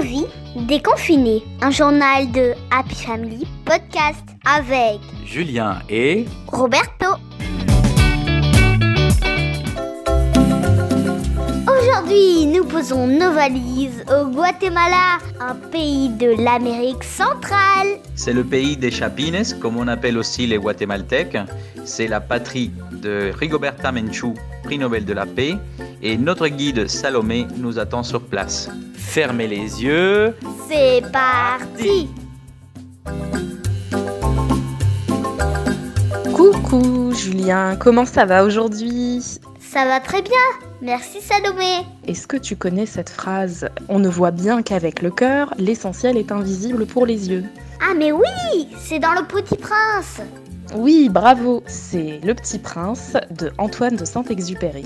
Vie déconfiné, un journal de Happy Family podcast avec Julien et Roberto. Aujourd'hui, nous posons nos valises au Guatemala, un pays de l'Amérique centrale. C'est le pays des chapines, comme on appelle aussi les Guatémaltèques. C'est la patrie de Rigoberta Menchú, prix Nobel de la paix. Et notre guide Salomé nous attend sur place. Fermez les yeux. C'est parti Coucou Julien, comment ça va aujourd'hui? Ça va très bien, merci Salomé. Est-ce que tu connais cette phrase On ne voit bien qu'avec le cœur, l'essentiel est invisible pour les yeux. Ah mais oui, c'est dans le Petit Prince. Oui, bravo, c'est Le Petit Prince de Antoine de Saint-Exupéry.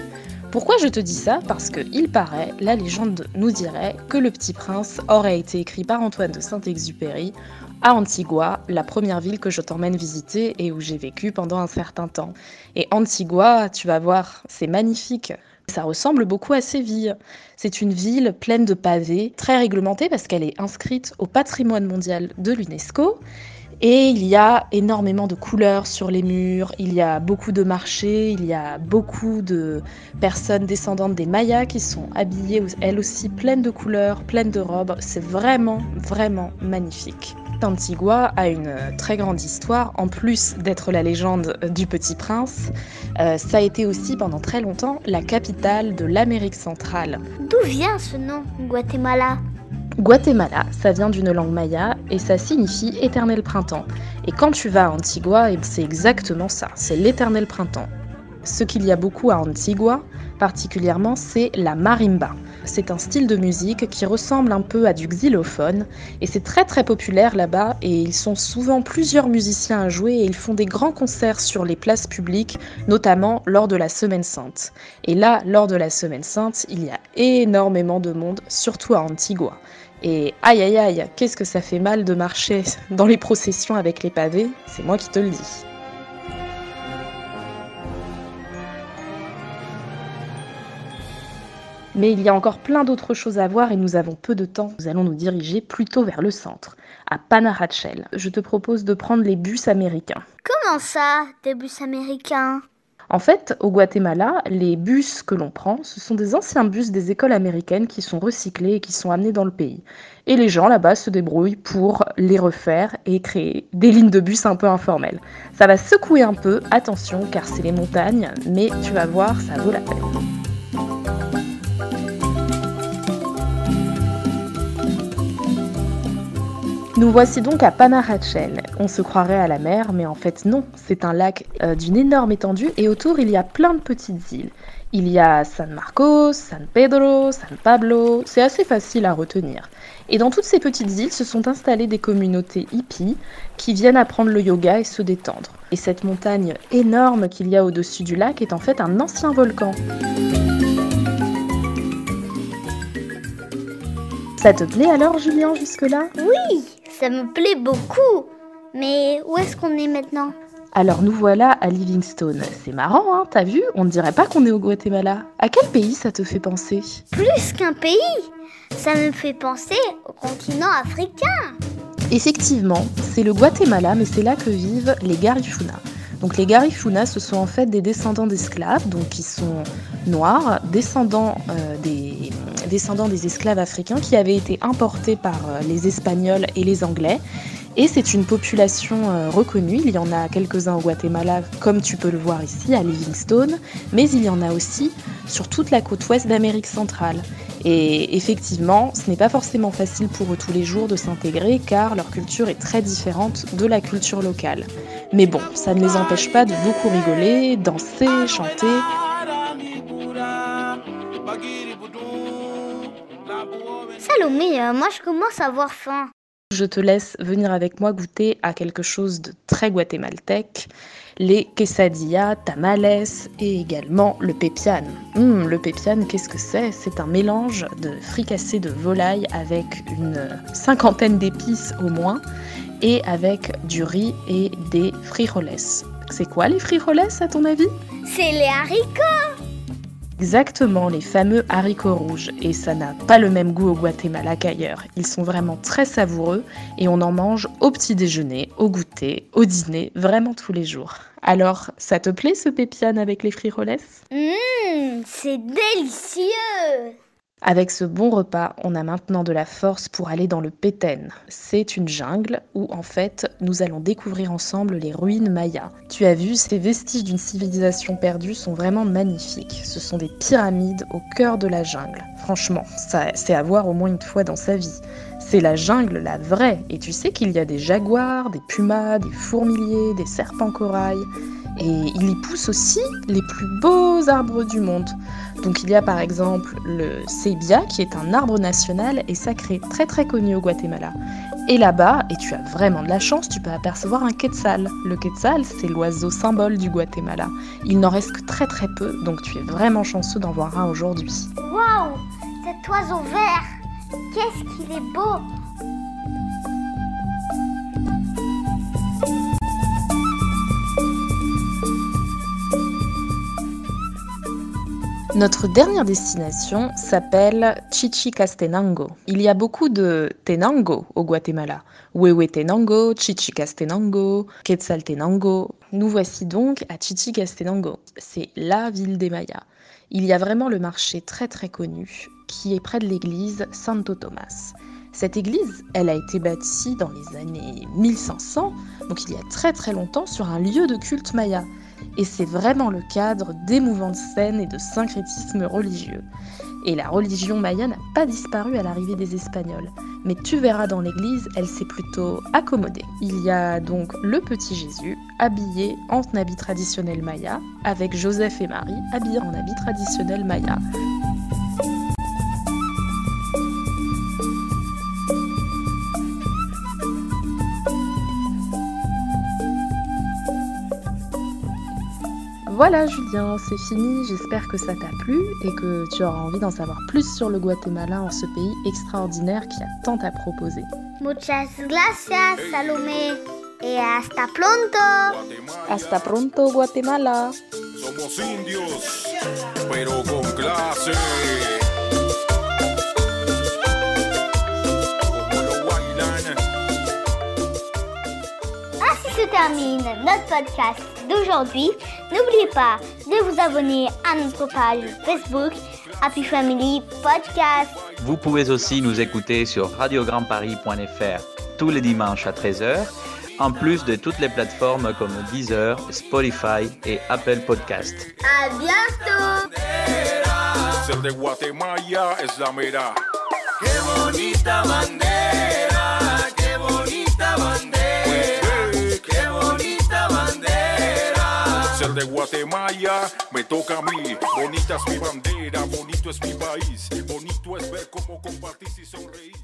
Pourquoi je te dis ça? Parce que il paraît, la légende nous dirait que Le Petit Prince aurait été écrit par Antoine de Saint-Exupéry à Antigua, la première ville que je t'emmène visiter et où j'ai vécu pendant un certain temps. Et Antigua, tu vas voir, c'est magnifique. Ça ressemble beaucoup à Séville. C'est une ville pleine de pavés, très réglementée parce qu'elle est inscrite au patrimoine mondial de l'UNESCO et il y a énormément de couleurs sur les murs, il y a beaucoup de marchés, il y a beaucoup de personnes descendantes des Mayas qui sont habillées, elles aussi, pleines de couleurs, pleines de robes. C'est vraiment, vraiment magnifique. Antigua a une très grande histoire, en plus d'être la légende du Petit Prince. Euh, ça a été aussi pendant très longtemps la capitale de l'Amérique centrale. D'où vient ce nom, Guatemala? Guatemala, ça vient d'une langue maya et ça signifie éternel printemps. Et quand tu vas à Antigua, eh c'est exactement ça, c'est l'éternel printemps. Ce qu'il y a beaucoup à Antigua, particulièrement, c'est la marimba. C'est un style de musique qui ressemble un peu à du xylophone et c'est très très populaire là-bas et ils sont souvent plusieurs musiciens à jouer et ils font des grands concerts sur les places publiques, notamment lors de la Semaine Sainte. Et là, lors de la Semaine Sainte, il y a énormément de monde, surtout à Antigua. Et aïe aïe aïe, qu'est-ce que ça fait mal de marcher dans les processions avec les pavés, c'est moi qui te le dis. Mais il y a encore plein d'autres choses à voir et nous avons peu de temps. Nous allons nous diriger plutôt vers le centre, à Panarachel. Je te propose de prendre les bus américains. Comment ça, des bus américains? En fait, au Guatemala, les bus que l'on prend, ce sont des anciens bus des écoles américaines qui sont recyclés et qui sont amenés dans le pays. Et les gens là-bas se débrouillent pour les refaire et créer des lignes de bus un peu informelles. Ça va secouer un peu, attention, car c'est les montagnes, mais tu vas voir, ça vaut la peine. Nous voici donc à Panarachel. On se croirait à la mer, mais en fait non, c'est un lac euh, d'une énorme étendue et autour il y a plein de petites îles. Il y a San Marcos, San Pedro, San Pablo, c'est assez facile à retenir. Et dans toutes ces petites îles se sont installées des communautés hippies qui viennent apprendre le yoga et se détendre. Et cette montagne énorme qu'il y a au-dessus du lac est en fait un ancien volcan. Ça te plaît alors Julien jusque-là? Oui, ça me plaît beaucoup. Mais où est-ce qu'on est maintenant? Alors nous voilà à Livingstone. C'est marrant, hein, t'as vu? On ne dirait pas qu'on est au Guatemala. À quel pays ça te fait penser? Plus qu'un pays Ça me fait penser au continent africain. Effectivement, c'est le Guatemala, mais c'est là que vivent les Garifuna. Donc les Garifuna, ce sont en fait des descendants d'esclaves, donc qui sont noirs, descendants, euh, des, descendants des esclaves africains qui avaient été importés par euh, les Espagnols et les Anglais. Et c'est une population euh, reconnue, il y en a quelques-uns au Guatemala, comme tu peux le voir ici, à Livingstone, mais il y en a aussi sur toute la côte ouest d'Amérique centrale. Et effectivement, ce n'est pas forcément facile pour eux tous les jours de s'intégrer car leur culture est très différente de la culture locale. Mais bon, ça ne les empêche pas de beaucoup rigoler, danser, chanter. Salomé, euh, moi je commence à avoir faim. Je te laisse venir avec moi goûter à quelque chose de très guatémaltèque, les quesadillas, tamales et également le pépian. Hum, le pépian, qu'est-ce que c'est? C'est un mélange de fricassé de volaille avec une cinquantaine d'épices au moins et avec du riz et des frijoles. C'est quoi les frijoles à ton avis? C'est les haricots Exactement, les fameux haricots rouges. Et ça n'a pas le même goût au Guatemala qu'ailleurs. Ils sont vraiment très savoureux et on en mange au petit déjeuner, au goûter, au dîner, vraiment tous les jours. Alors, ça te plaît ce pépiane avec les frijoles? Hum, c'est délicieux avec ce bon repas, on a maintenant de la force pour aller dans le Péten. C'est une jungle où en fait nous allons découvrir ensemble les ruines mayas. Tu as vu, ces vestiges d'une civilisation perdue sont vraiment magnifiques. Ce sont des pyramides au cœur de la jungle. Franchement, ça c'est à voir au moins une fois dans sa vie. C'est la jungle, la vraie. Et tu sais qu'il y a des jaguars, des pumas, des fourmiliers, des serpents corail. Et il y pousse aussi les plus beaux arbres du monde. Donc il y a par exemple le Sebia qui est un arbre national et sacré très très connu au Guatemala. Et là-bas, et tu as vraiment de la chance, tu peux apercevoir un quetzal. Le quetzal, c'est l'oiseau symbole du Guatemala. Il n'en reste que très très peu, donc tu es vraiment chanceux d'en voir un aujourd'hui. Waouh Cet oiseau vert Qu'est-ce qu'il est beau Notre dernière destination s'appelle Chichicastenango. Il y a beaucoup de Tenango au Guatemala. Huehuetenango, Chichicastenango, Quetzaltenango. Nous voici donc à Chichicastenango. C'est la ville des Mayas. Il y a vraiment le marché très très connu qui est près de l'église Santo Tomas. Cette église, elle a été bâtie dans les années 1500, donc il y a très très longtemps, sur un lieu de culte maya et c'est vraiment le cadre d'émouvantes scènes et de syncrétisme religieux. Et la religion maya n'a pas disparu à l'arrivée des Espagnols, mais tu verras dans l'église, elle s'est plutôt accommodée. Il y a donc le petit Jésus habillé en habit traditionnel maya, avec Joseph et Marie habillés en habit traditionnel maya. Voilà Julien, c'est fini, j'espère que ça t'a plu et que tu auras envie d'en savoir plus sur le Guatemala en ce pays extraordinaire qui a tant à proposer. Muchas gracias Salomé et hasta pronto. Hasta pronto Guatemala. Somos indios, pero con clase. Ainsi se termine notre podcast d'aujourd'hui. N'oubliez pas de vous abonner à notre page Facebook Happy Family Podcast. Vous pouvez aussi nous écouter sur radiograndparis.fr tous les dimanches à 13h, en plus de toutes les plateformes comme Deezer, Spotify et Apple Podcast. À bientôt. Ser de Guatemala es la mera. Qué bonita bandera, Guatemala me toca a mí. Bonita es mi bandera, bonito es mi país. Bonito es ver cómo compartís y sonreís.